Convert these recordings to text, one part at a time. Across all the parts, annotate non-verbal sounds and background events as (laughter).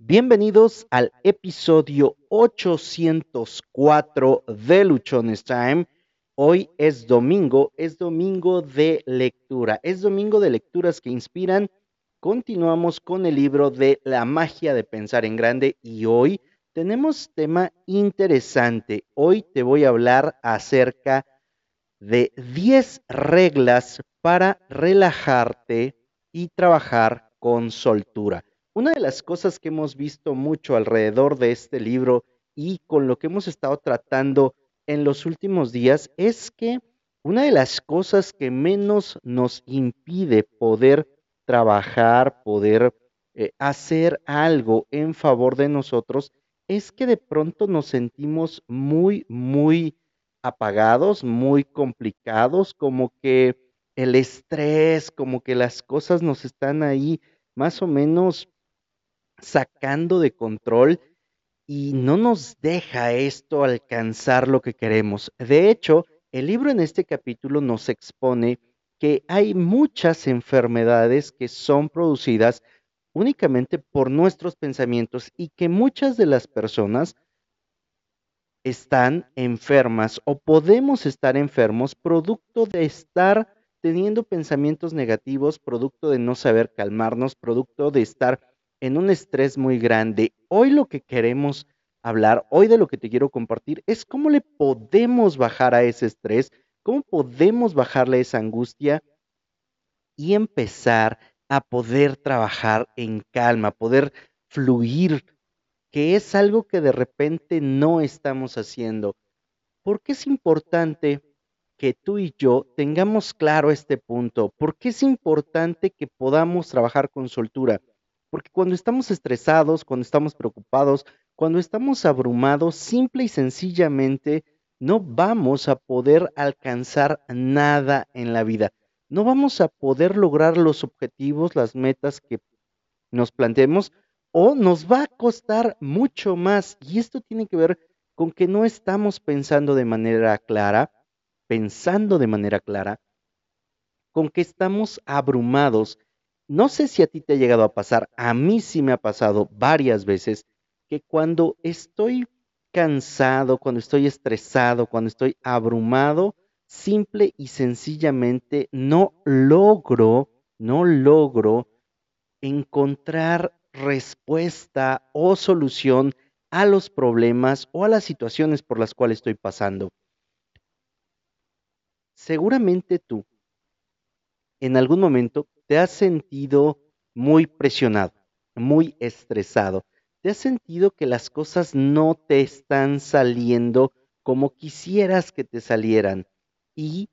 Bienvenidos al episodio 804 de Luchones Time. Hoy es domingo, es domingo de lectura, es domingo de lecturas que inspiran. Continuamos con el libro de La magia de pensar en grande y hoy tenemos tema interesante. Hoy te voy a hablar acerca de 10 reglas para relajarte y trabajar con soltura. Una de las cosas que hemos visto mucho alrededor de este libro y con lo que hemos estado tratando en los últimos días es que una de las cosas que menos nos impide poder trabajar, poder eh, hacer algo en favor de nosotros, es que de pronto nos sentimos muy, muy apagados, muy complicados, como que el estrés, como que las cosas nos están ahí más o menos sacando de control y no nos deja esto alcanzar lo que queremos. De hecho, el libro en este capítulo nos expone que hay muchas enfermedades que son producidas únicamente por nuestros pensamientos y que muchas de las personas están enfermas o podemos estar enfermos producto de estar teniendo pensamientos negativos, producto de no saber calmarnos, producto de estar en un estrés muy grande. Hoy lo que queremos hablar, hoy de lo que te quiero compartir, es cómo le podemos bajar a ese estrés, cómo podemos bajarle esa angustia y empezar a poder trabajar en calma, poder fluir, que es algo que de repente no estamos haciendo. ¿Por qué es importante que tú y yo tengamos claro este punto? ¿Por qué es importante que podamos trabajar con soltura? Porque cuando estamos estresados, cuando estamos preocupados, cuando estamos abrumados, simple y sencillamente no vamos a poder alcanzar nada en la vida. No vamos a poder lograr los objetivos, las metas que nos planteemos o nos va a costar mucho más. Y esto tiene que ver con que no estamos pensando de manera clara, pensando de manera clara, con que estamos abrumados no sé si a ti te ha llegado a pasar, a mí sí me ha pasado varias veces que cuando estoy cansado, cuando estoy estresado, cuando estoy abrumado, simple y sencillamente no logro, no logro encontrar respuesta o solución a los problemas o a las situaciones por las cuales estoy pasando. Seguramente tú en algún momento te has sentido muy presionado, muy estresado. ¿Te has sentido que las cosas no te están saliendo como quisieras que te salieran? Y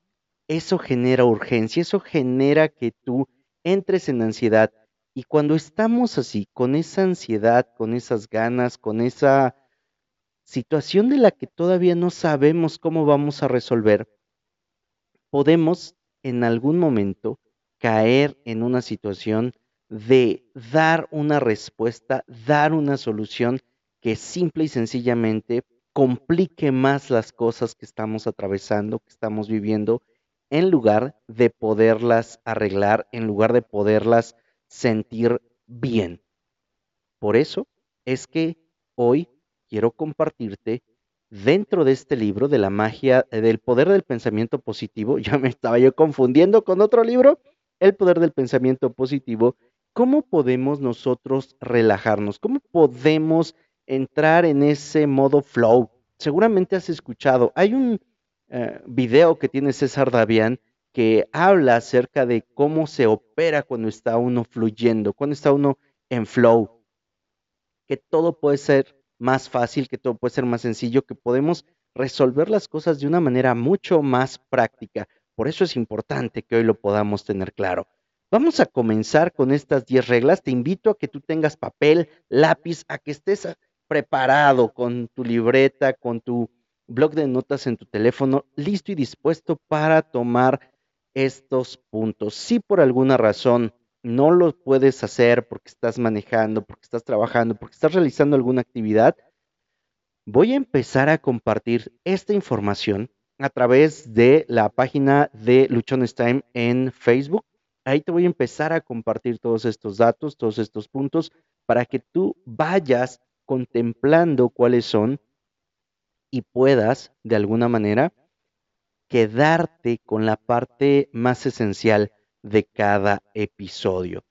eso genera urgencia, eso genera que tú entres en ansiedad. Y cuando estamos así, con esa ansiedad, con esas ganas, con esa situación de la que todavía no sabemos cómo vamos a resolver, podemos en algún momento caer en una situación de dar una respuesta, dar una solución que simple y sencillamente complique más las cosas que estamos atravesando, que estamos viviendo, en lugar de poderlas arreglar, en lugar de poderlas sentir bien. Por eso es que hoy quiero compartirte dentro de este libro de la magia del poder del pensamiento positivo, (laughs) ya me estaba yo confundiendo con otro libro, el poder del pensamiento positivo, ¿cómo podemos nosotros relajarnos? ¿Cómo podemos entrar en ese modo flow? Seguramente has escuchado, hay un eh, video que tiene César Davián que habla acerca de cómo se opera cuando está uno fluyendo, cuando está uno en flow, que todo puede ser más fácil, que todo puede ser más sencillo, que podemos resolver las cosas de una manera mucho más práctica. Por eso es importante que hoy lo podamos tener claro. Vamos a comenzar con estas 10 reglas. Te invito a que tú tengas papel, lápiz, a que estés preparado con tu libreta, con tu blog de notas en tu teléfono, listo y dispuesto para tomar estos puntos. Si por alguna razón no lo puedes hacer porque estás manejando, porque estás trabajando, porque estás realizando alguna actividad, voy a empezar a compartir esta información a través de la página de Luchones Time en Facebook. Ahí te voy a empezar a compartir todos estos datos, todos estos puntos, para que tú vayas contemplando cuáles son y puedas, de alguna manera, quedarte con la parte más esencial de cada episodio.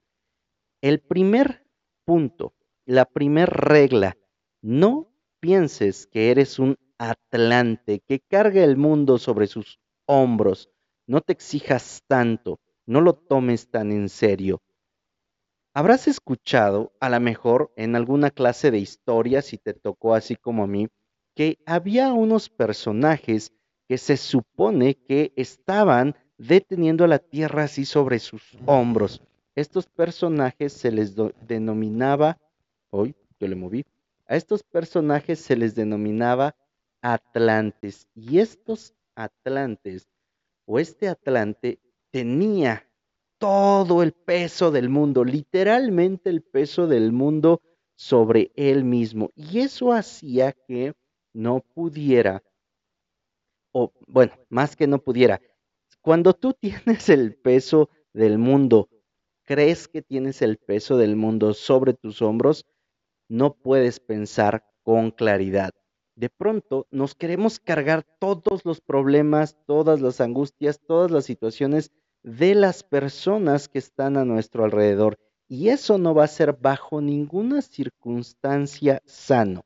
El primer punto, la primera regla, no pienses que eres un Atlante que carga el mundo sobre sus hombros. No te exijas tanto, no lo tomes tan en serio. Habrás escuchado, a lo mejor en alguna clase de historia, si te tocó así como a mí, que había unos personajes que se supone que estaban deteniendo la tierra así sobre sus hombros. Estos personajes se les denominaba, hoy yo le moví, a estos personajes se les denominaba atlantes. Y estos atlantes, o este atlante, tenía todo el peso del mundo, literalmente el peso del mundo sobre él mismo. Y eso hacía que no pudiera, o bueno, más que no pudiera, cuando tú (laughs) tienes el peso del mundo, crees que tienes el peso del mundo sobre tus hombros, no puedes pensar con claridad. De pronto nos queremos cargar todos los problemas, todas las angustias, todas las situaciones de las personas que están a nuestro alrededor. Y eso no va a ser bajo ninguna circunstancia sano.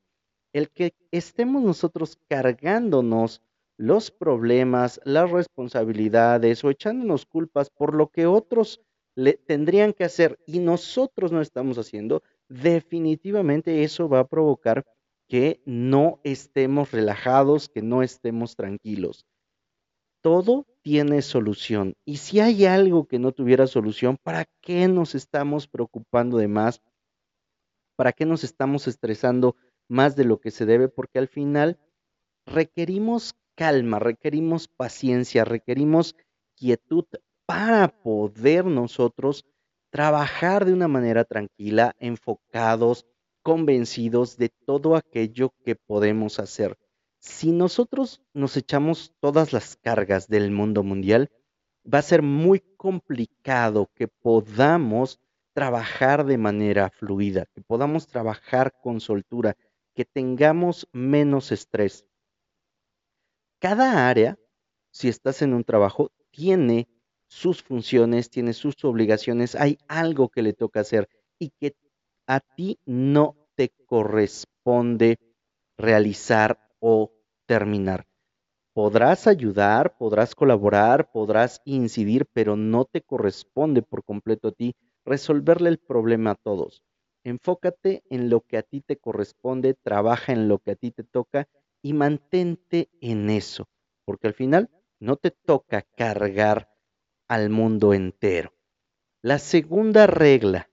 El que estemos nosotros cargándonos los problemas, las responsabilidades o echándonos culpas por lo que otros le tendrían que hacer y nosotros no estamos haciendo, definitivamente eso va a provocar que no estemos relajados, que no estemos tranquilos. Todo tiene solución. Y si hay algo que no tuviera solución, ¿para qué nos estamos preocupando de más? ¿Para qué nos estamos estresando más de lo que se debe? Porque al final requerimos calma, requerimos paciencia, requerimos quietud para poder nosotros trabajar de una manera tranquila, enfocados, convencidos de todo aquello que podemos hacer. Si nosotros nos echamos todas las cargas del mundo mundial, va a ser muy complicado que podamos trabajar de manera fluida, que podamos trabajar con soltura, que tengamos menos estrés. Cada área, si estás en un trabajo, tiene sus funciones, tiene sus obligaciones, hay algo que le toca hacer y que a ti no te corresponde realizar o terminar. Podrás ayudar, podrás colaborar, podrás incidir, pero no te corresponde por completo a ti resolverle el problema a todos. Enfócate en lo que a ti te corresponde, trabaja en lo que a ti te toca y mantente en eso, porque al final no te toca cargar al mundo entero. La segunda regla,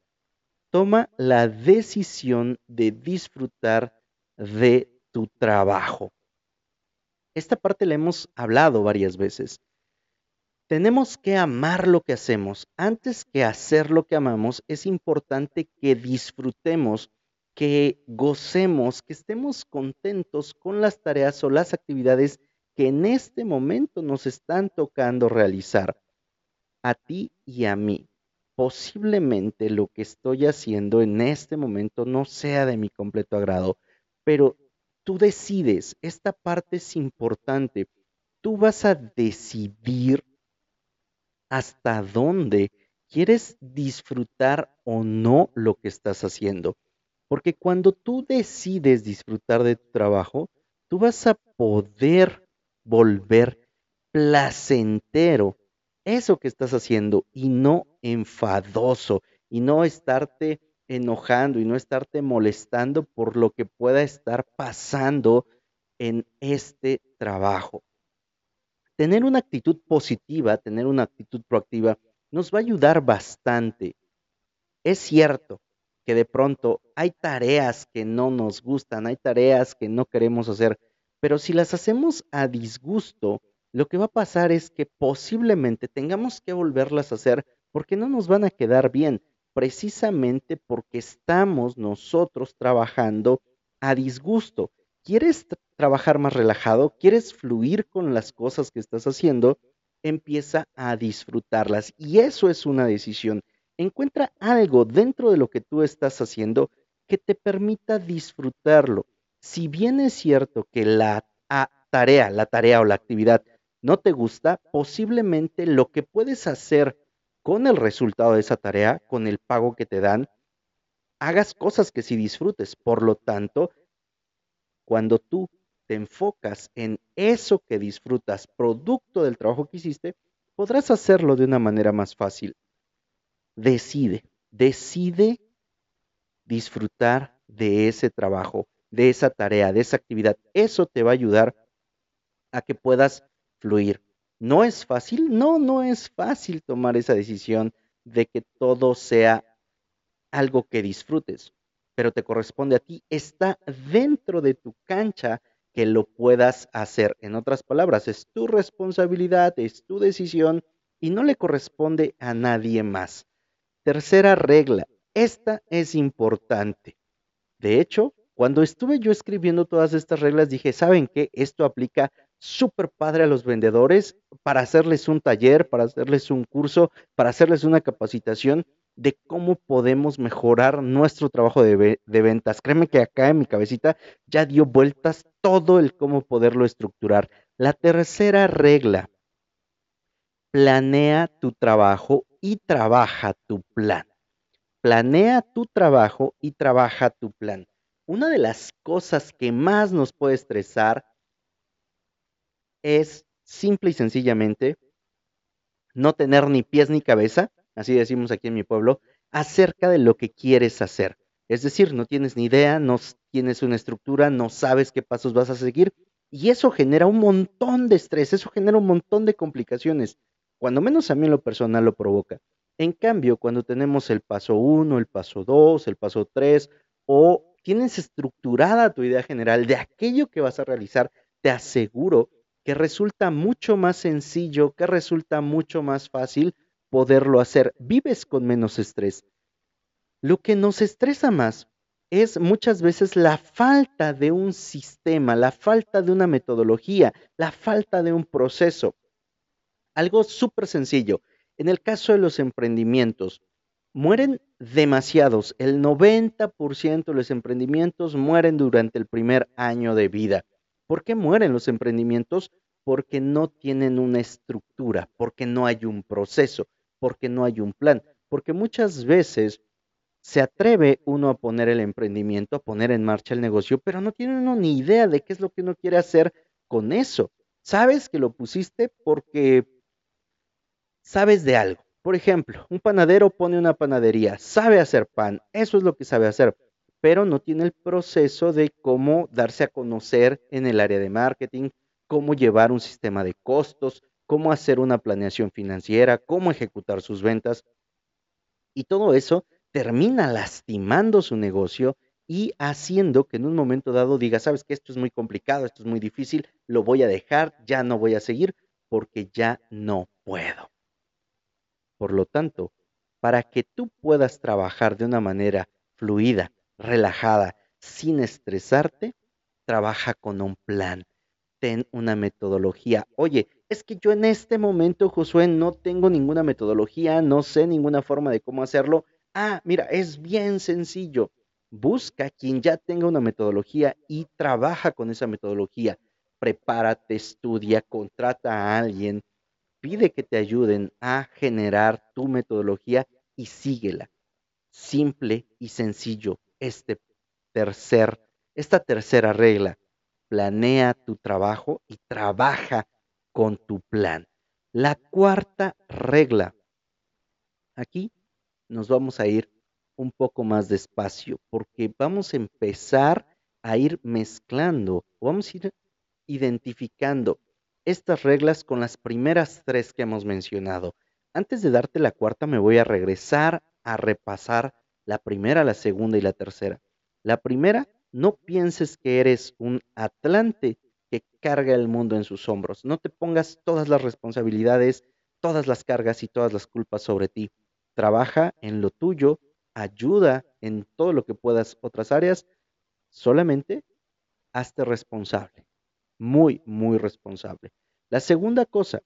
toma la decisión de disfrutar de tu trabajo. Esta parte la hemos hablado varias veces. Tenemos que amar lo que hacemos. Antes que hacer lo que amamos, es importante que disfrutemos, que gocemos, que estemos contentos con las tareas o las actividades que en este momento nos están tocando realizar. A ti y a mí. Posiblemente lo que estoy haciendo en este momento no sea de mi completo agrado, pero tú decides, esta parte es importante, tú vas a decidir hasta dónde quieres disfrutar o no lo que estás haciendo. Porque cuando tú decides disfrutar de tu trabajo, tú vas a poder volver placentero eso que estás haciendo y no enfadoso y no estarte enojando y no estarte molestando por lo que pueda estar pasando en este trabajo. Tener una actitud positiva, tener una actitud proactiva, nos va a ayudar bastante. Es cierto que de pronto hay tareas que no nos gustan, hay tareas que no queremos hacer, pero si las hacemos a disgusto, lo que va a pasar es que posiblemente tengamos que volverlas a hacer porque no nos van a quedar bien precisamente porque estamos nosotros trabajando a disgusto. ¿Quieres trabajar más relajado? ¿Quieres fluir con las cosas que estás haciendo? Empieza a disfrutarlas. Y eso es una decisión. Encuentra algo dentro de lo que tú estás haciendo que te permita disfrutarlo. Si bien es cierto que la tarea, la tarea o la actividad no te gusta, posiblemente lo que puedes hacer con el resultado de esa tarea, con el pago que te dan, hagas cosas que sí disfrutes. Por lo tanto, cuando tú te enfocas en eso que disfrutas, producto del trabajo que hiciste, podrás hacerlo de una manera más fácil. Decide, decide disfrutar de ese trabajo, de esa tarea, de esa actividad. Eso te va a ayudar a que puedas fluir. ¿No es fácil? No, no es fácil tomar esa decisión de que todo sea algo que disfrutes, pero te corresponde a ti. Está dentro de tu cancha que lo puedas hacer. En otras palabras, es tu responsabilidad, es tu decisión y no le corresponde a nadie más. Tercera regla, esta es importante. De hecho, cuando estuve yo escribiendo todas estas reglas, dije, ¿saben qué? Esto aplica súper padre a los vendedores para hacerles un taller, para hacerles un curso, para hacerles una capacitación de cómo podemos mejorar nuestro trabajo de, de, ventas. Créeme que acá en mi cabecita ya dio vueltas todo el cómo poderlo estructurar. La tercera regla, planea tu trabajo y trabaja tu plan. Planea tu trabajo y trabaja tu plan. Una de las cosas que más nos puede estresar es simple y sencillamente no tener ni pies ni cabeza, así decimos aquí en mi pueblo, acerca de lo que quieres hacer. Es decir, no tienes ni idea, no tienes una estructura, no sabes qué pasos vas a seguir y eso genera un montón de estrés, eso genera un montón de complicaciones. Cuando menos a mí en lo personal lo provoca. En cambio, cuando tenemos el paso 1, el paso 2, el paso 3 o tienes estructurada tu idea general de aquello que vas a realizar, te aseguro que resulta mucho más sencillo, que resulta mucho más fácil poderlo hacer. Vives con menos estrés. Lo que nos estresa más es muchas veces la falta de un sistema, la falta de una metodología, la falta de un proceso. Algo súper sencillo. En el caso de los emprendimientos, mueren demasiados. El 90% de los emprendimientos mueren durante el primer año de vida. ¿Por qué mueren los emprendimientos? Porque no tienen una estructura, porque no hay un proceso, porque no hay un plan, porque muchas veces se atreve uno a poner el emprendimiento, a poner en marcha el negocio, pero no tiene uno ni idea de qué es lo que uno quiere hacer con eso. Sabes que lo pusiste porque sabes de algo. Por ejemplo, un panadero pone una panadería, sabe hacer pan, eso es lo que sabe hacer, pero no tiene el proceso de cómo darse a conocer en el área de marketing, cómo llevar un sistema de costos, cómo hacer una planeación financiera, cómo ejecutar sus ventas. Y todo eso termina lastimando su negocio y haciendo que en un momento dado diga, sabes que esto es muy complicado, esto es muy difícil, lo voy a dejar, ya no voy a seguir porque ya no puedo. Por lo tanto, para que tú puedas trabajar de una manera fluida, relajada, sin estresarte, trabaja con un plan, ten una metodología. Oye, es que yo en este momento, Josué, no tengo ninguna metodología, no sé ninguna forma de cómo hacerlo. Ah, mira, es bien sencillo. Busca quien ya tenga una metodología y trabaja con esa metodología. Prepárate, estudia, contrata a alguien, pide que te ayuden a generar tu metodología y síguela. Simple y sencillo este tercer, esta tercera regla. Planea tu trabajo y trabaja con tu plan. La cuarta regla. Aquí nos vamos a ir un poco más despacio porque vamos a empezar a ir mezclando, vamos a ir identificando estas reglas con las primeras tres que hemos mencionado. Antes de darte la cuarta, me voy a regresar a repasar la primera, la segunda y la tercera. La primera, no pienses que eres un atlante que carga el mundo en sus hombros. No te pongas todas las responsabilidades, todas las cargas y todas las culpas sobre ti. Trabaja en lo tuyo, ayuda en todo lo que puedas otras áreas, solamente hazte responsable, muy, muy responsable. La segunda cosa,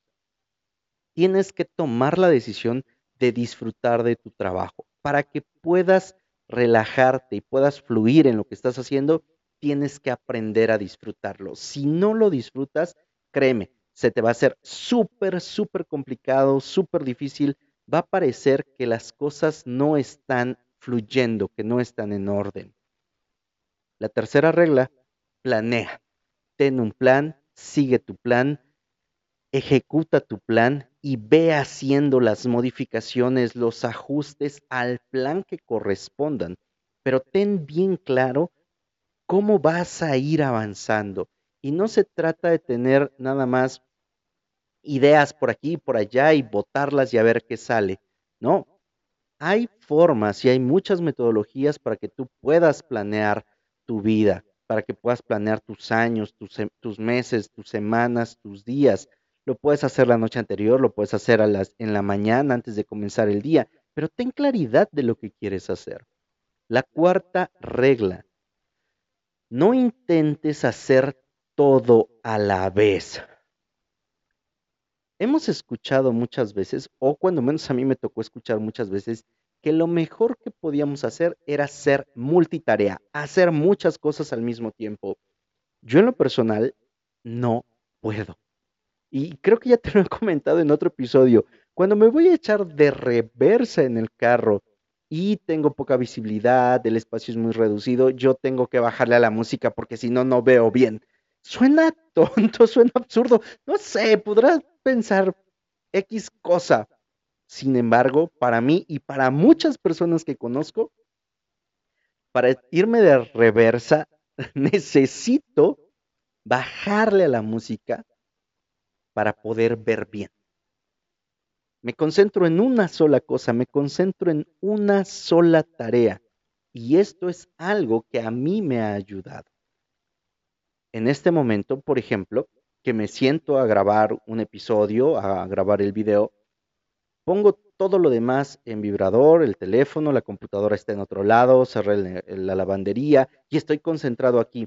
tienes que tomar la decisión de disfrutar de tu trabajo para que puedas relajarte y puedas fluir en lo que estás haciendo, tienes que aprender a disfrutarlo. Si no lo disfrutas, créeme, se te va a hacer súper, súper complicado, súper difícil. Va a parecer que las cosas no están fluyendo, que no están en orden. La tercera regla, planea. Ten un plan, sigue tu plan, ejecuta tu plan y ve haciendo las modificaciones, los ajustes al plan que correspondan. Pero ten bien claro cómo vas a ir avanzando. Y no se trata de tener nada más ideas por aquí y por allá y botarlas y a ver qué sale. No, hay formas y hay muchas metodologías para que tú puedas planear tu vida, para que puedas planear tus años, tus, tus meses, tus semanas, tus días. Lo puedes hacer la noche anterior, lo puedes hacer a las, en la mañana antes de comenzar el día, pero ten claridad de lo que quieres hacer. La cuarta regla, no intentes hacer todo a la vez. Hemos escuchado muchas veces, o cuando menos a mí me tocó escuchar muchas veces, que lo mejor que podíamos hacer era ser multitarea, hacer muchas cosas al mismo tiempo. Yo en lo personal no puedo. Y creo que ya te lo he comentado en otro episodio. Cuando me voy a echar de reversa en el carro y tengo poca visibilidad, el espacio es muy reducido, yo tengo que bajarle a la música porque si no, no veo bien. Suena (laughs) tonto, suena absurdo. No sé, podrás pensar X cosa. Sin embargo, para mí y para muchas personas que conozco, para irme de reversa, (laughs) necesito bajarle a la música para poder ver bien. Me concentro en una sola cosa, me concentro en una sola tarea. Y esto es algo que a mí me ha ayudado. En este momento, por ejemplo, que me siento a grabar un episodio, a grabar el video, pongo todo lo demás en vibrador, el teléfono, la computadora está en otro lado, cerré la lavandería y estoy concentrado aquí.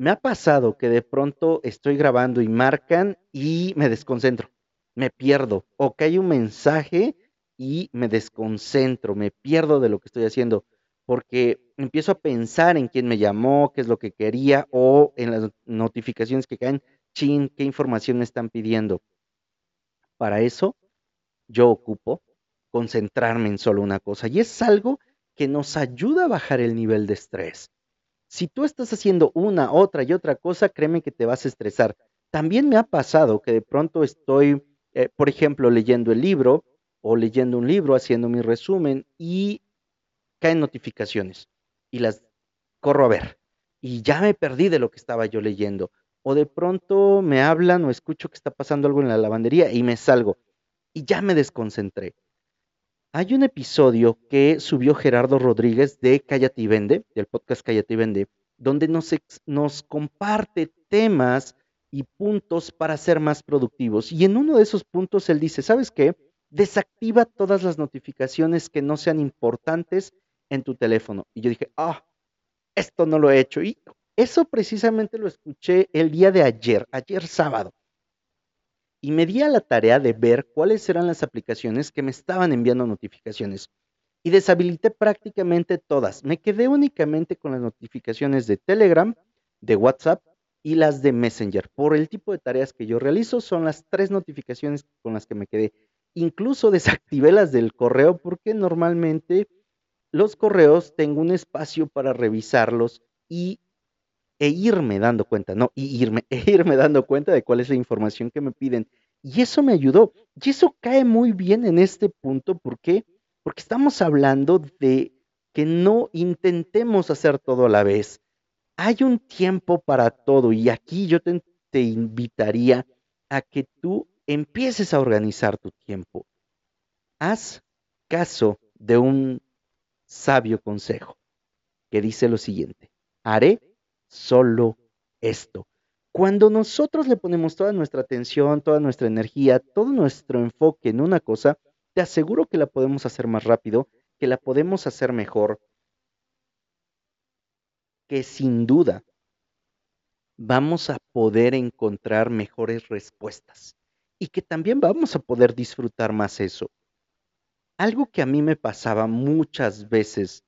Me ha pasado que de pronto estoy grabando y marcan y me desconcentro me pierdo o que hay un mensaje y me desconcentro, me pierdo de lo que estoy haciendo porque empiezo a pensar en quién me llamó, qué es lo que quería o en las notificaciones que caen, chin, qué información me están pidiendo. Para eso yo ocupo concentrarme en solo una cosa y es algo que nos ayuda a bajar el nivel de estrés. Si tú estás haciendo una, otra y otra cosa, créeme que te vas a estresar. También me ha pasado que de pronto estoy eh, por ejemplo, leyendo el libro o leyendo un libro, haciendo mi resumen y caen notificaciones y las corro a ver y ya me perdí de lo que estaba yo leyendo. O de pronto me hablan o escucho que está pasando algo en la lavandería y me salgo y ya me desconcentré. Hay un episodio que subió Gerardo Rodríguez de Cállate y Vende, del podcast Cállate y Vende, donde nos, nos comparte temas y puntos para ser más productivos. Y en uno de esos puntos él dice, ¿sabes qué? Desactiva todas las notificaciones que no sean importantes en tu teléfono. Y yo dije, ah, esto no lo he hecho. Y eso precisamente lo escuché el día de ayer, ayer sábado. Y me di a la tarea de ver cuáles eran las aplicaciones que me estaban enviando notificaciones. Y deshabilité prácticamente todas. Me quedé únicamente con las notificaciones de Telegram, de WhatsApp y las de Messenger. Por el tipo de tareas que yo realizo, son las tres notificaciones con las que me quedé. Incluso (laughs) desactivé las del correo porque normalmente los correos tengo un espacio para revisarlos y e irme dando cuenta, no, y irme, (laughs) e irme dando cuenta de cuál es la información que me piden. Y eso me ayudó. Y eso cae muy bien en este punto. ¿Por qué? Porque estamos hablando de que no intentemos hacer todo a la vez hay un tiempo para todo y aquí yo te, invitaría a que tú empieces a organizar tu tiempo. Haz caso de un sabio consejo que dice lo siguiente, haré solo esto. Cuando nosotros le ponemos toda nuestra atención, toda nuestra energía, todo nuestro enfoque en una cosa, te aseguro que la podemos hacer más rápido, que la podemos hacer mejor, que sin duda vamos a poder encontrar mejores respuestas y que también vamos a poder disfrutar más eso. Algo que a mí me pasaba muchas veces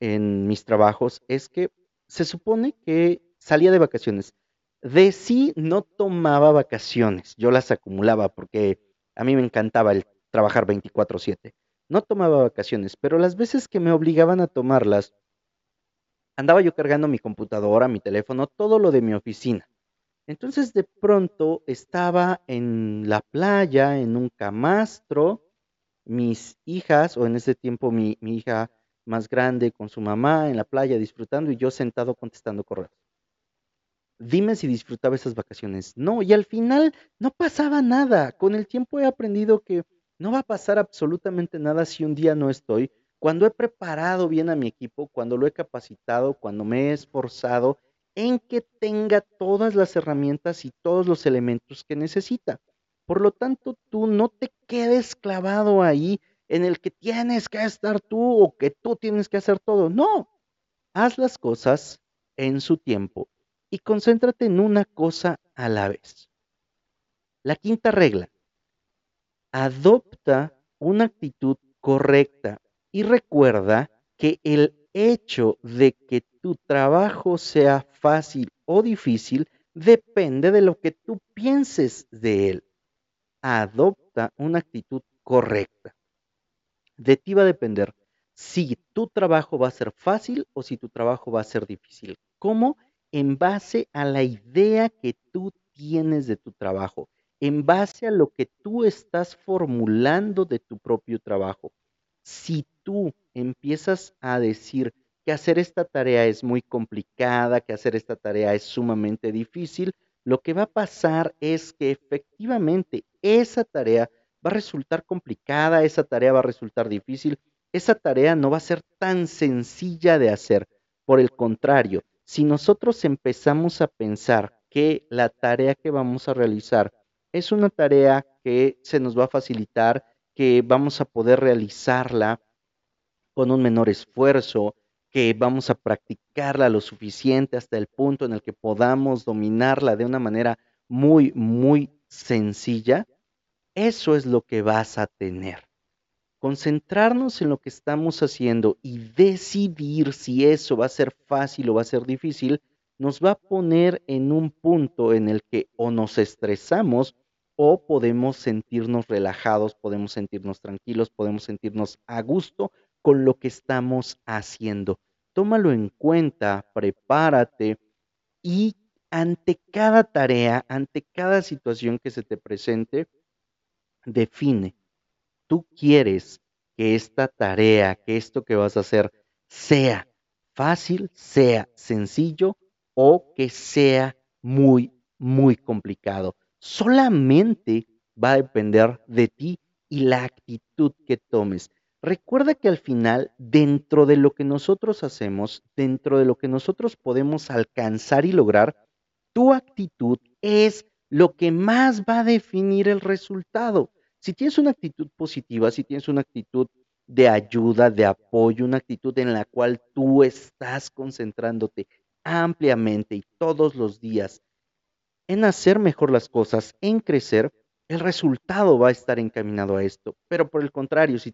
en mis trabajos es que se supone que salía de vacaciones. De sí no tomaba vacaciones, yo las acumulaba porque a mí me encantaba el trabajar 24/7. No tomaba vacaciones, pero las veces que me obligaban a tomarlas, andaba yo cargando mi computadora, mi teléfono, todo lo de mi oficina. Entonces de pronto estaba en la playa, en un camastro, mis hijas, o en ese tiempo mi, mi hija más grande con su mamá en la playa disfrutando y yo sentado contestando correos. Dime si disfrutaba esas vacaciones. No, y al final no pasaba nada. Con el tiempo he aprendido que no va a pasar absolutamente nada si un día no estoy. Cuando he preparado bien a mi equipo, cuando lo he capacitado, cuando me he esforzado en que tenga todas las herramientas y todos los elementos que necesita. Por lo tanto, tú no te quedes clavado ahí en el que tienes que estar tú o que tú tienes que hacer todo. No, haz las cosas en su tiempo y concéntrate en una cosa a la vez. La quinta regla, adopta una actitud correcta y recuerda que el hecho de que tu trabajo sea fácil o difícil depende de lo que tú pienses de él. Adopta una actitud correcta de ti va a depender si tu trabajo va a ser fácil o si tu trabajo va a ser difícil. ¿Cómo? En base a la idea que tú tienes de tu trabajo, en base a lo que tú estás formulando de tu propio trabajo. Si tú empiezas a decir que hacer esta tarea es muy complicada, que hacer esta tarea es sumamente difícil, lo que va a pasar es que efectivamente esa tarea va a resultar complicada, esa tarea va a resultar difícil, esa tarea no va a ser tan sencilla de hacer. Por el contrario, si nosotros empezamos a pensar que la tarea que vamos a realizar es una tarea que se nos va a facilitar, que vamos a poder realizarla con un menor esfuerzo, que vamos a practicarla lo suficiente hasta el punto en el que podamos dominarla de una manera muy, muy sencilla, eso es lo que vas a tener. Concentrarnos en lo que estamos haciendo y decidir si eso va a ser fácil o va a ser difícil, nos va a poner en un punto en el que o nos estresamos o podemos sentirnos relajados, podemos sentirnos tranquilos, podemos sentirnos a gusto con lo que estamos haciendo. Tómalo en cuenta, prepárate y ante cada tarea, ante cada situación que se te presente, define. Tú quieres que esta tarea, que esto que vas a hacer, sea fácil, sea sencillo o que sea muy, muy complicado. Solamente va a depender de ti y la actitud que tomes. Recuerda que al final, dentro de lo que nosotros hacemos, dentro de lo que nosotros podemos alcanzar y lograr, tu actitud es lo que más va a definir el resultado. Si tienes una actitud positiva, si tienes una actitud de ayuda, de apoyo, una actitud en la cual tú estás concentrándote ampliamente y todos los días en hacer mejor las cosas, en crecer, el resultado va a estar encaminado a esto. Pero por el contrario, si,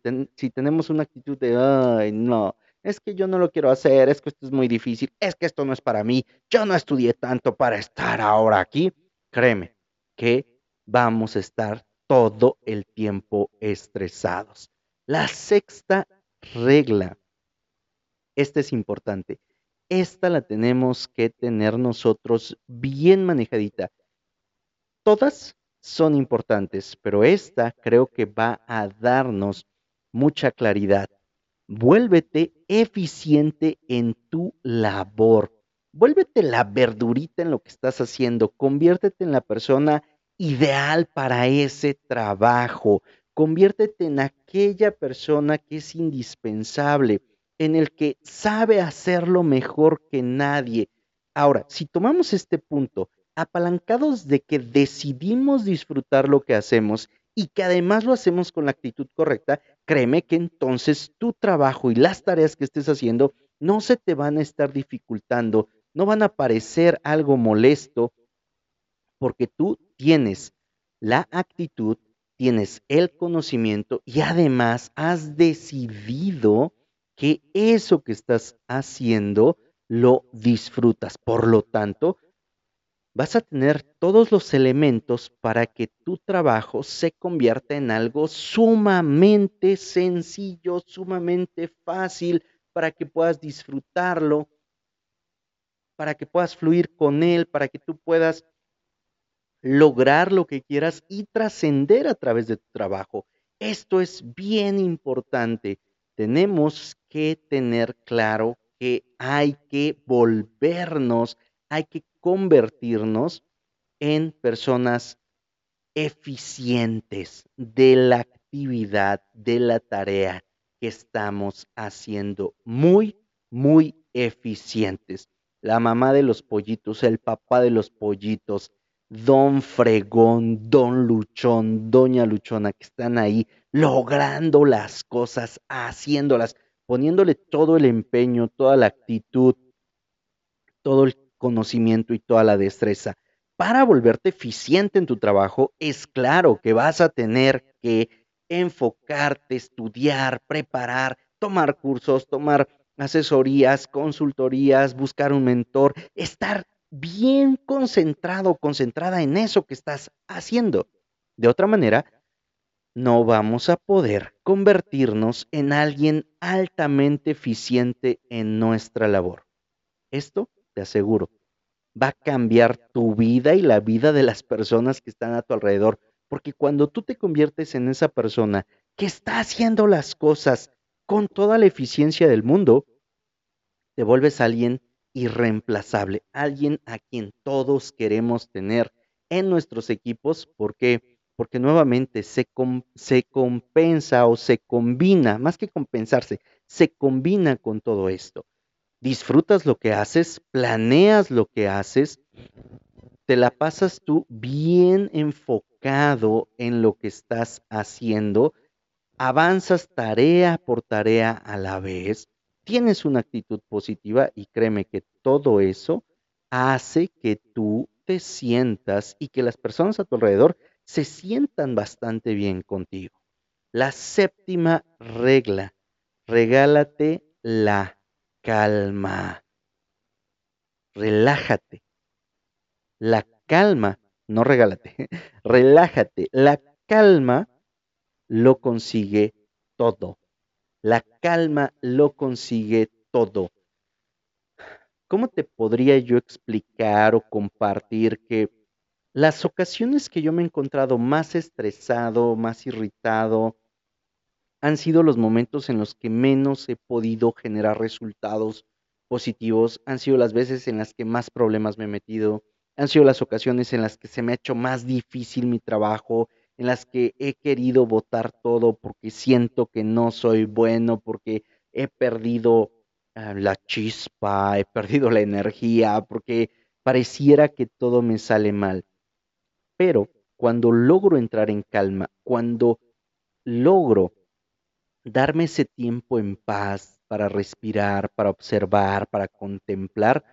tenemos una actitud de, ay, no, es que yo no lo quiero hacer, es que esto es muy difícil, es que esto no es para mí, yo no estudié tanto para estar ahora aquí, créeme que vamos a estar todo el tiempo estresados. La sexta regla, esta es importante, esta la tenemos que tener nosotros bien manejadita. Todas son importantes, pero esta creo que va a darnos mucha claridad. Vuélvete eficiente en tu labor. Vuélvete la verdurita en lo que estás haciendo. Conviértete en la persona ideal para ese trabajo. Conviértete en aquella persona que es indispensable, en el que sabe hacerlo mejor que nadie. Ahora, si tomamos este punto, apalancados de que decidimos disfrutar lo que hacemos y que además lo hacemos con la actitud correcta, créeme que entonces tu trabajo y las tareas que estés haciendo no se te van a estar dificultando, no van a parecer algo molesto, porque tú tienes la actitud, tienes el conocimiento y además has decidido que eso que estás haciendo lo disfrutas. Por lo tanto, vas a tener todos los elementos para que tu trabajo se convierta en algo sumamente sencillo, sumamente fácil, para que puedas disfrutarlo, para que puedas fluir con él, para que tú puedas lograr lo que quieras y trascender a través de tu trabajo. Esto es bien importante. Tenemos que tener claro que hay que volvernos, hay que convertirnos en personas eficientes de la actividad, de la tarea que estamos haciendo. Muy, muy eficientes. La mamá de los pollitos, el papá de los pollitos, don Fregón, don Luchón, doña Luchona, que están ahí logrando las cosas, haciéndolas, poniéndole todo el empeño, toda la actitud, todo el conocimiento y toda la destreza. Para volverte eficiente en tu trabajo, es claro que vas a tener que enfocarte, estudiar, preparar, tomar cursos, tomar asesorías, consultorías, buscar un mentor, estar bien concentrado, concentrada en eso que estás haciendo. De otra manera, no vamos a poder convertirnos en alguien altamente eficiente en nuestra labor. Esto te aseguro, va a cambiar tu vida y la vida de las personas que están a tu alrededor. Porque cuando tú te conviertes en esa persona que está haciendo las cosas con toda la eficiencia del mundo, te vuelves alguien irreemplazable, alguien a quien todos queremos tener en nuestros equipos. ¿Por qué? Porque nuevamente se, se compensa o se combina, más que compensarse, se combina con todo esto disfrutas lo que haces, planeas lo que haces, te la pasas tú bien enfocado en lo que estás haciendo, avanzas tarea por tarea a la vez, tienes una actitud positiva y créeme que todo eso hace que tú te sientas y que las personas a tu alrededor se sientan bastante bien contigo. La séptima regla, regálate la calma. Relájate. La calma, no regálate, (laughs) relájate. La calma lo consigue todo. La calma lo consigue todo. ¿Cómo te podría yo explicar o compartir que las ocasiones que yo me he encontrado más estresado, más irritado, han sido los momentos en los que menos he podido generar resultados positivos, han sido las veces en las que más problemas me he metido, han sido las ocasiones en las que se me ha hecho más difícil mi trabajo, en las que he querido votar todo porque siento que no soy bueno, porque he perdido ah, la chispa, he perdido la energía, porque pareciera que todo me sale mal. Pero cuando logro entrar en calma, cuando logro darme ese tiempo en paz para respirar, para observar, para contemplar,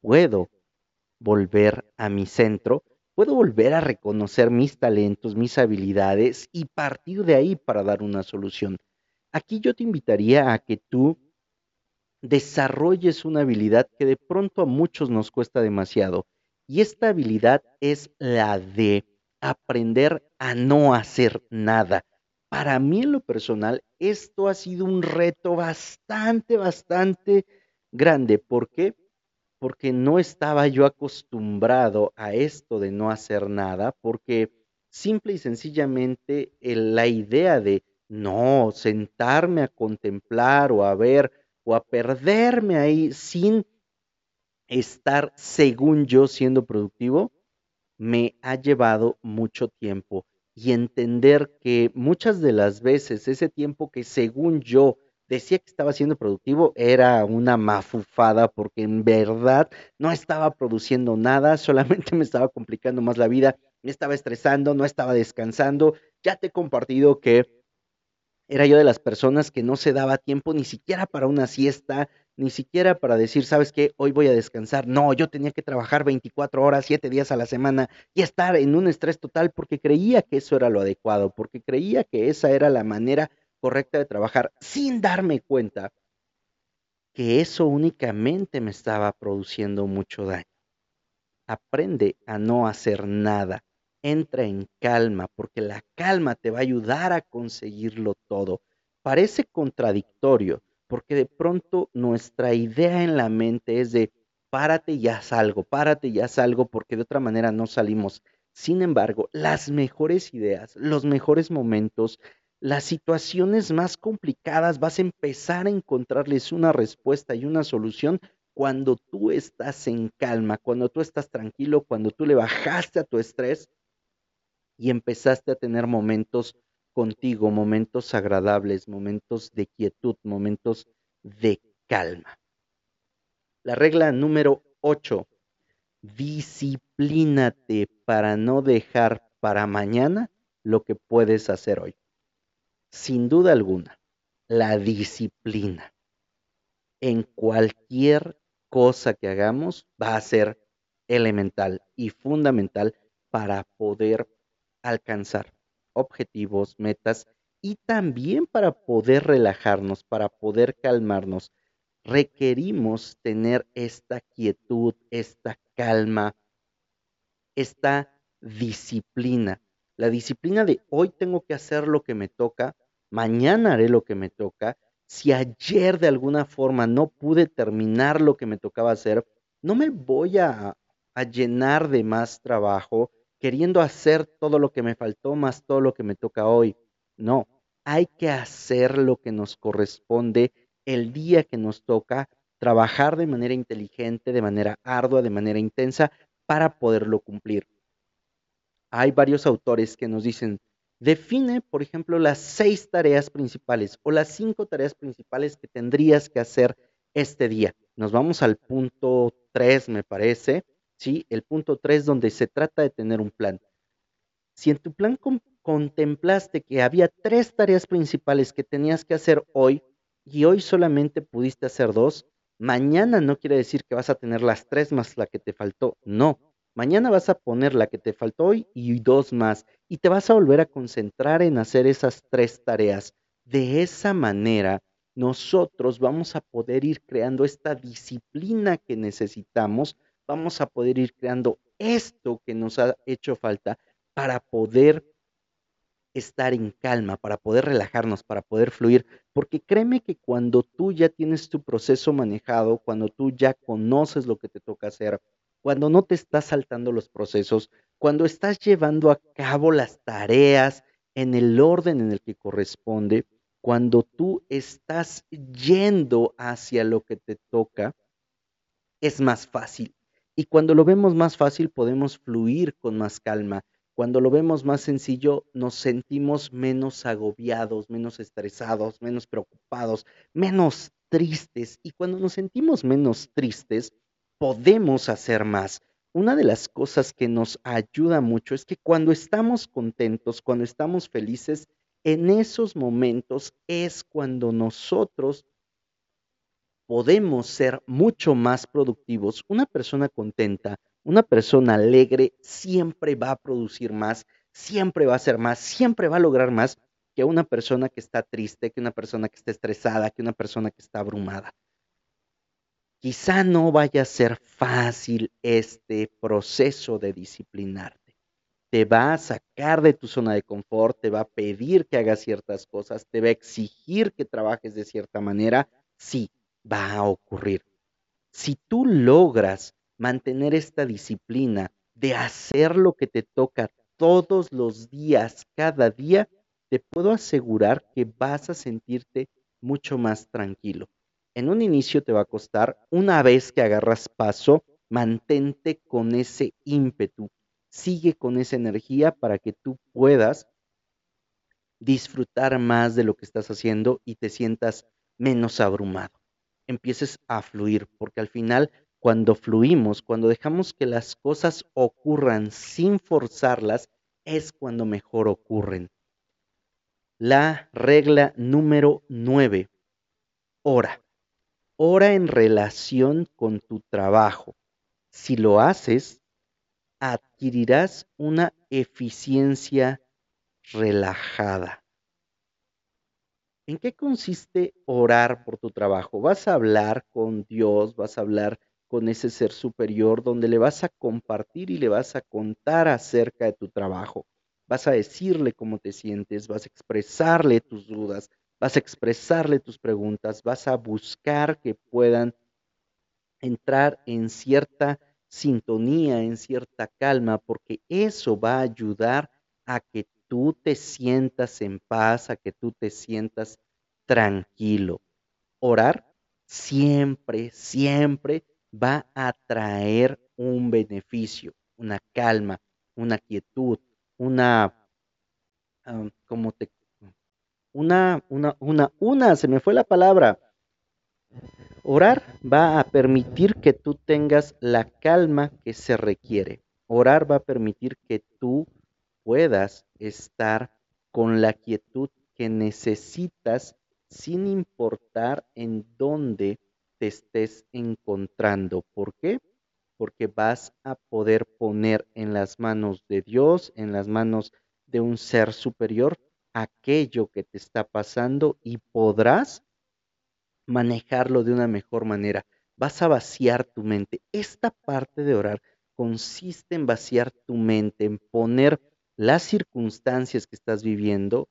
puedo volver a mi centro, puedo volver a reconocer mis talentos, mis habilidades y partir de ahí para dar una solución. Aquí yo te invitaría a que tú desarrolles una habilidad que de pronto a muchos nos cuesta demasiado. Y esta habilidad es la de aprender a no hacer nada para mí en lo personal, esto ha sido un reto bastante, bastante grande. ¿Por qué? Porque no estaba yo acostumbrado a esto de no hacer nada, porque simple y sencillamente la idea de no sentarme a contemplar o a ver o a perderme ahí sin estar, según yo, siendo productivo, me ha llevado mucho tiempo. Y entender que muchas de las veces ese tiempo que según yo decía que estaba siendo productivo era una mafufada porque en verdad no estaba produciendo nada, solamente (laughs) me estaba complicando más la vida, me estaba estresando, no estaba descansando. Ya te he compartido que era yo de las personas que no se daba tiempo ni siquiera para una siesta, ni siquiera para decir, ¿sabes qué? Hoy voy a descansar. No, yo tenía que trabajar 24 horas, 7 días a la semana y estar en un estrés total porque creía que eso era lo adecuado, porque creía que esa era la manera correcta de trabajar, sin darme cuenta que eso únicamente me estaba produciendo mucho daño. Aprende a no hacer nada. Entra en calma, porque la calma te va a ayudar a conseguirlo todo. Parece contradictorio, porque de pronto nuestra idea en la mente es de párate y haz algo, párate y haz algo, porque de otra manera no salimos. Sin embargo, las mejores ideas, los mejores momentos, las situaciones más complicadas, vas a empezar a encontrarles una respuesta y una solución cuando tú estás en calma, cuando tú estás tranquilo, cuando tú le bajaste a tu estrés y empezaste a tener momentos contigo, momentos agradables, momentos de quietud, momentos de calma. La regla número 8, disciplínate para no dejar para mañana lo que puedes hacer hoy. Sin duda alguna, la disciplina en cualquier cosa que hagamos va a ser elemental y fundamental para poder alcanzar objetivos, metas y también para poder relajarnos, para poder calmarnos. Requerimos tener esta quietud, esta calma, esta disciplina. La disciplina de hoy tengo que hacer lo que me toca, mañana haré lo que me toca. Si ayer de alguna forma no pude terminar lo que me tocaba hacer, no me voy a, a llenar de más trabajo queriendo hacer todo lo que me faltó más todo lo que me toca hoy. No, hay que hacer lo que nos corresponde el día que nos toca, trabajar de manera inteligente, de manera ardua, de manera intensa, para poderlo cumplir. Hay varios autores que nos dicen, define, por ejemplo, las seis tareas principales o las cinco tareas principales que tendrías que hacer este día. Nos vamos al punto tres, me parece, ¿sí? El punto tres, donde se trata de tener un plan. Si en tu plan contemplaste que había tres tareas principales que tenías que hacer hoy y hoy solamente pudiste hacer dos, mañana no quiere decir que vas a tener las tres más la que te faltó, no. Mañana vas a poner la que te faltó hoy y dos más y te vas a volver a concentrar en hacer esas tres tareas. De esa manera, nosotros vamos a poder ir creando esta disciplina que necesitamos, vamos a poder ir creando esto que nos ha hecho falta para poder estar en calma, para poder relajarnos, para poder fluir, porque créeme que cuando tú ya tienes tu proceso manejado, cuando tú ya conoces lo que te toca hacer, cuando no te estás saltando los procesos, cuando estás llevando a cabo las tareas en el orden en el que corresponde, cuando tú estás yendo hacia lo que te toca, es más fácil. Y cuando lo vemos más fácil, podemos fluir con más calma cuando lo vemos más sencillo, nos sentimos menos agobiados, menos estresados, menos preocupados, menos tristes. Y cuando nos sentimos menos tristes, podemos hacer más. Una de las cosas que nos ayuda mucho es que cuando estamos contentos, cuando estamos felices, en esos momentos es cuando nosotros podemos ser mucho más productivos. Una persona contenta, una persona alegre siempre va a producir más, siempre va a hacer más, siempre va a lograr más que una persona que está triste, que una persona que está estresada, que una persona que está abrumada. Quizá no vaya a ser fácil este proceso de disciplinarte. Te va a sacar de tu zona de confort, te va a pedir que hagas ciertas cosas, te va a exigir que trabajes de cierta manera. Sí, va a ocurrir. Si tú logras mantener esta disciplina de hacer lo que te toca todos los días, cada día, te puedo asegurar que vas a sentirte mucho más tranquilo. En un inicio te va a costar, una vez que agarras paso, mantente con ese ímpetu, sigue con esa energía para que tú puedas disfrutar más de lo que estás haciendo y te sientas menos abrumado. Empieces a fluir, porque al final cuando fluimos, cuando dejamos que las cosas ocurran sin forzarlas, es cuando mejor ocurren. La regla número nueve, ora. Ora en relación con tu trabajo. Si lo haces, adquirirás una eficiencia relajada. ¿En qué consiste orar por tu trabajo? Vas a hablar con Dios, vas a hablar con ese ser superior donde le vas a compartir y le vas a contar acerca de tu trabajo. Vas a decirle cómo te sientes, vas a expresarle tus dudas, vas a expresarle tus preguntas, vas a buscar que puedan entrar en cierta sintonía, en cierta calma, porque eso va a ayudar a que tú te sientas en paz, a que tú te sientas tranquilo. Orar siempre, siempre va a traer un beneficio, una calma, una quietud, una, como te, una, una, una, una, se me fue la palabra. Orar va a permitir que tú tengas la calma que se requiere. Orar va a permitir que tú puedas estar con la quietud que necesitas sin importar en dónde te estés encontrando. ¿Por qué? Porque vas a poder poner en las manos de Dios, en las manos de un ser superior, aquello que te está pasando y podrás manejarlo de una mejor manera. Vas a vaciar tu mente. Esta parte de orar consiste en vaciar tu mente, en poner las circunstancias que estás viviendo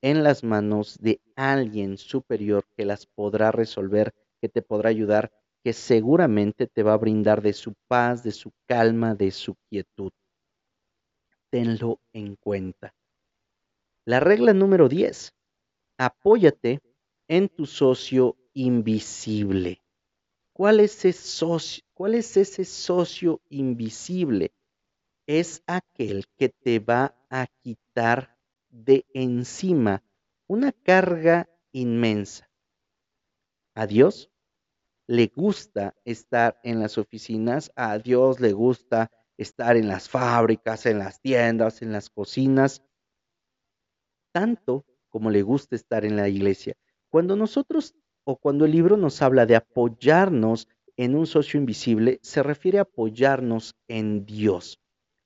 en las manos de alguien superior que las podrá resolver, que te podrá ayudar, que seguramente te va a brindar de su paz, de su calma, de su quietud. Tenlo en cuenta. La regla número 10. Apóyate en tu socio invisible. ¿Cuál es ese socio, cuál es ese socio invisible? es aquel que te va a quitar de encima una carga inmensa. A Dios le gusta estar en las oficinas, a Dios le gusta estar en las fábricas, en las tiendas, en las cocinas, tanto como le gusta estar en la iglesia. Cuando nosotros o cuando el libro nos habla de apoyarnos en un socio invisible, se refiere a apoyarnos en Dios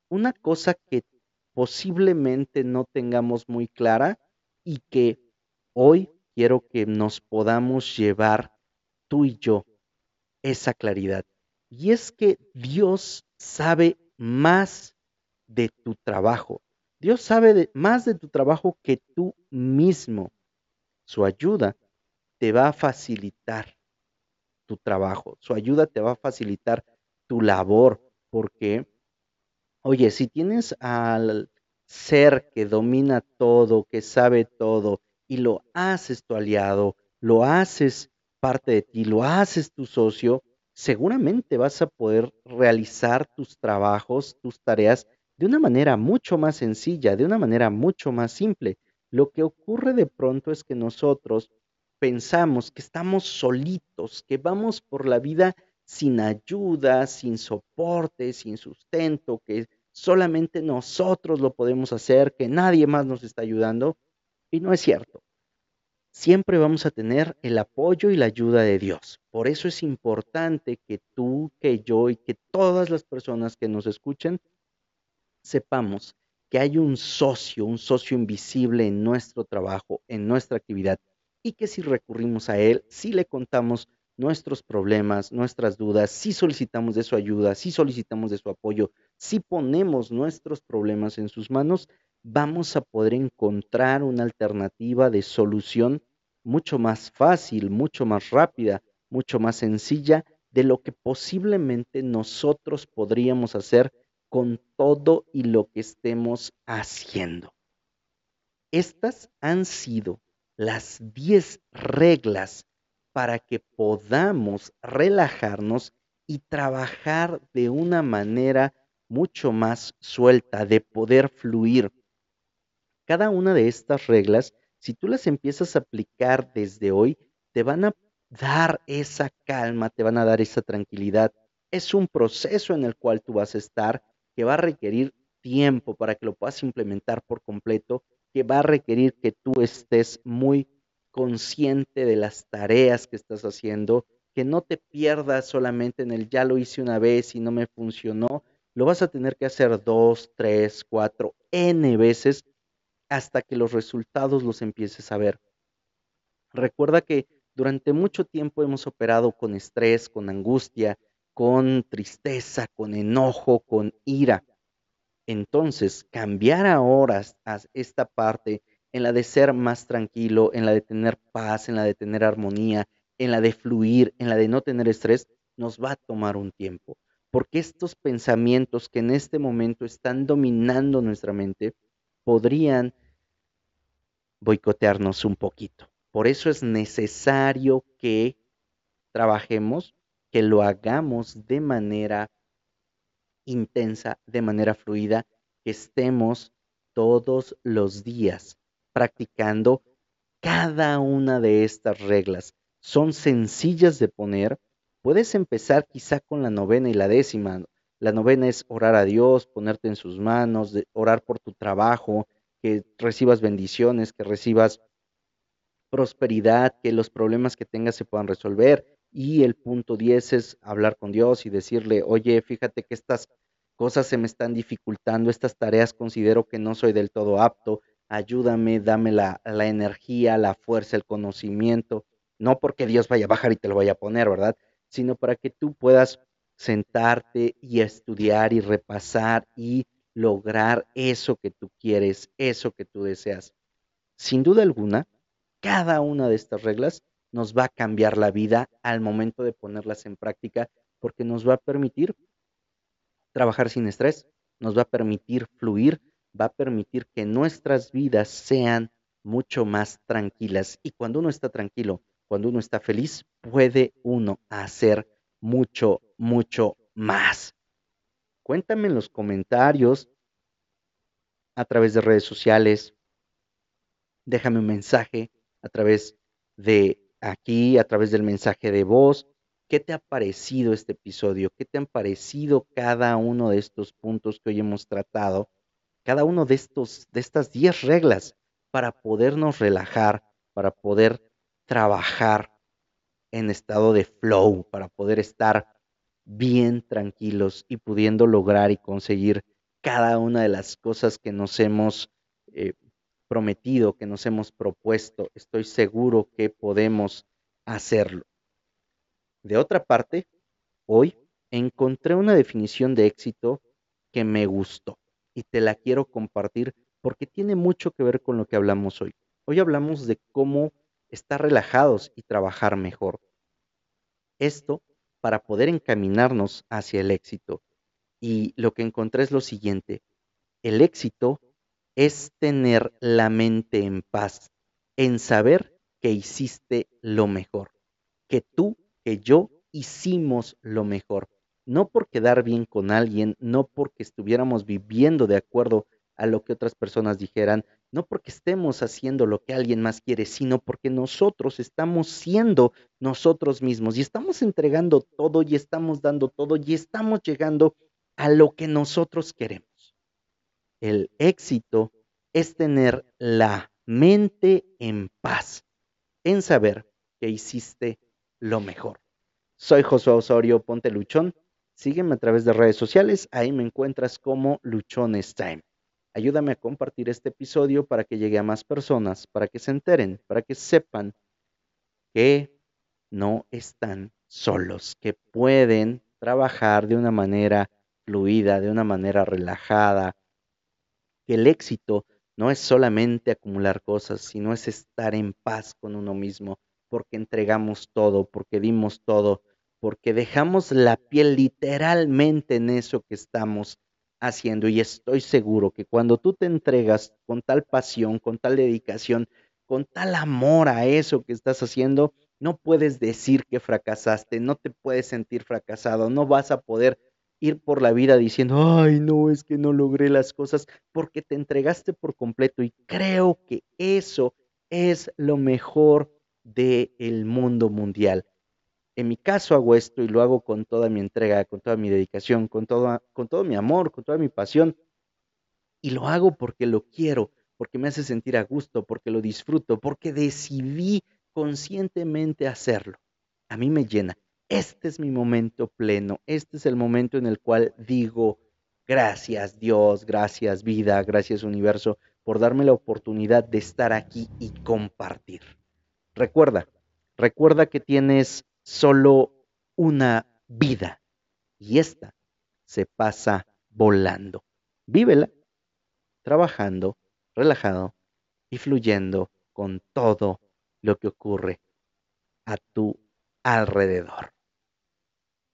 una cosa que posiblemente no tengamos muy clara y que hoy quiero que nos podamos llevar tú y yo esa claridad. Y es que Dios sabe más de tu trabajo. Dios sabe más de tu trabajo que tú mismo. Su ayuda te va a facilitar tu trabajo. Su ayuda te va a facilitar tu labor. porque Oye, si tienes al ser que domina todo, que sabe todo, y lo haces tu aliado, lo haces parte de ti, lo haces tu socio, seguramente vas a poder realizar tus trabajos, tus tareas de una manera mucho más sencilla, de una manera mucho más simple. Lo que ocurre de pronto es que nosotros pensamos que estamos solitos, que vamos por la vida sin ayuda, sin soporte, sin sustento, que solamente nosotros lo podemos hacer, que nadie más nos está ayudando. Y no es cierto. Siempre vamos a tener el apoyo y la ayuda de Dios. Por eso es importante que tú, que yo y que todas las personas que nos escuchen sepamos que hay un socio, un socio invisible en nuestro trabajo, en nuestra actividad, y que si recurrimos a él, si le contamos nuestros problemas, nuestras dudas, si solicitamos de su ayuda, si solicitamos de su apoyo, si ponemos nuestros problemas en sus manos, vamos a poder encontrar una alternativa de solución mucho más fácil, mucho más rápida, mucho más sencilla de lo que posiblemente nosotros podríamos hacer con todo y lo que estemos haciendo. Estas han sido las 10 reglas para que podamos relajarnos y trabajar de una manera mucho más suelta, de poder fluir. Cada una de estas reglas, si tú las empiezas a aplicar desde hoy, te van a dar esa calma, te van a dar esa tranquilidad. Es un proceso en el cual tú vas a estar que va a requerir tiempo para que lo puedas implementar por completo, que va a requerir que tú estés muy consciente de las tareas que estás haciendo, que no te pierdas solamente en el ya lo hice una vez y no me funcionó, lo vas a tener que hacer dos, tres, cuatro, n veces hasta que los resultados los empieces a ver. Recuerda que durante mucho tiempo hemos operado con estrés, con angustia, con tristeza, con enojo, con ira. Entonces, cambiar ahora a esta parte en la de ser más tranquilo, en la de tener paz, en la de tener armonía, en la de fluir, en la de no tener estrés, nos va a tomar un tiempo. Porque estos pensamientos que en este momento están dominando nuestra mente podrían boicotearnos un poquito. Por eso es necesario que trabajemos, que lo hagamos de manera intensa, de manera fluida, que estemos todos los días practicando cada una de estas reglas. Son sencillas de poner. Puedes empezar quizá con la novena y la décima. La novena es orar a Dios, ponerte en sus manos, orar por tu trabajo, que recibas bendiciones, que recibas prosperidad, que los problemas que tengas se puedan resolver. Y el punto 10 es hablar con Dios y decirle, oye, fíjate que estas cosas se me están dificultando, estas tareas considero que no soy del todo apto, ayúdame, dame la, la energía, la fuerza, el conocimiento, no porque Dios vaya a bajar y te lo vaya a poner, ¿verdad? Sino para que tú puedas sentarte y estudiar y repasar y lograr eso que tú quieres, eso que tú deseas. Sin duda alguna, cada una de estas reglas nos va a cambiar la vida al momento de ponerlas en práctica porque nos va a permitir trabajar sin estrés, nos va a permitir fluir, va a permitir que nuestras vidas sean mucho más tranquilas. Y cuando uno está tranquilo, cuando uno está feliz, puede uno hacer mucho, mucho más. Cuéntame en los comentarios, a través de redes sociales, déjame un mensaje a través de aquí, a través del mensaje de voz. ¿Qué te ha parecido este episodio? ¿Qué te han parecido cada uno de estos puntos que hoy hemos tratado? Cada uno de estos de estas 10 reglas para podernos relajar, para poder trabajar en estado de flow, para poder estar bien tranquilos y pudiendo lograr y conseguir cada una de las cosas que nos hemos eh, prometido, que nos hemos propuesto. Estoy seguro que podemos hacerlo. De otra parte, hoy encontré una definición de éxito que me gustó y te la quiero compartir porque tiene mucho que ver con lo que hablamos hoy. Hoy hablamos de cómo estar relajados y trabajar mejor. Esto para poder encaminarnos hacia el éxito. Y lo que encontré es lo siguiente, el éxito es tener la mente en paz, en saber que hiciste lo mejor, que tú, que yo hicimos lo mejor, no por quedar bien con alguien, no porque estuviéramos viviendo de acuerdo a lo que otras personas dijeran, no porque estemos haciendo lo que alguien más quiere, sino porque nosotros estamos siendo nosotros mismos y estamos entregando todo y estamos dando todo y estamos llegando a lo que nosotros queremos. El éxito es tener la mente en paz, en saber que hiciste lo mejor. Soy Josué Osorio Ponte Luchón. Sígueme a través de redes sociales, ahí me encuentras como Luchones Time. Ayúdame a compartir este episodio para que llegue a más personas, para que se enteren, para que sepan que no están solos, que pueden trabajar de una manera fluida, de una manera relajada, que el éxito no es solamente acumular cosas, sino es estar en paz con uno mismo, porque entregamos todo, porque dimos todo, porque dejamos la piel literalmente en eso que estamos haciendo. Y estoy seguro que cuando tú te entregas con tal pasión, con tal dedicación, con tal amor a eso que estás haciendo, no puedes decir que fracasaste, no te puedes sentir fracasado, no vas a poder ir por la vida diciendo, ay, no, es que no logré las cosas, porque te entregaste por completo y creo que eso es lo mejor del el mundo mundial. En mi caso hago esto y lo hago con toda mi entrega, con toda mi dedicación, con todo, con todo mi amor, con toda mi pasión. Y lo hago porque lo quiero, porque me hace sentir a gusto, porque lo disfruto, porque decidí conscientemente hacerlo. A mí me llena este es mi momento pleno, este es el momento en el cual digo, gracias Dios, gracias vida, gracias universo, por darme la oportunidad de estar aquí y compartir. Recuerda, recuerda que tienes solo una vida y esta se pasa volando. Vívela trabajando, relajado y fluyendo con todo lo que ocurre a tu alrededor.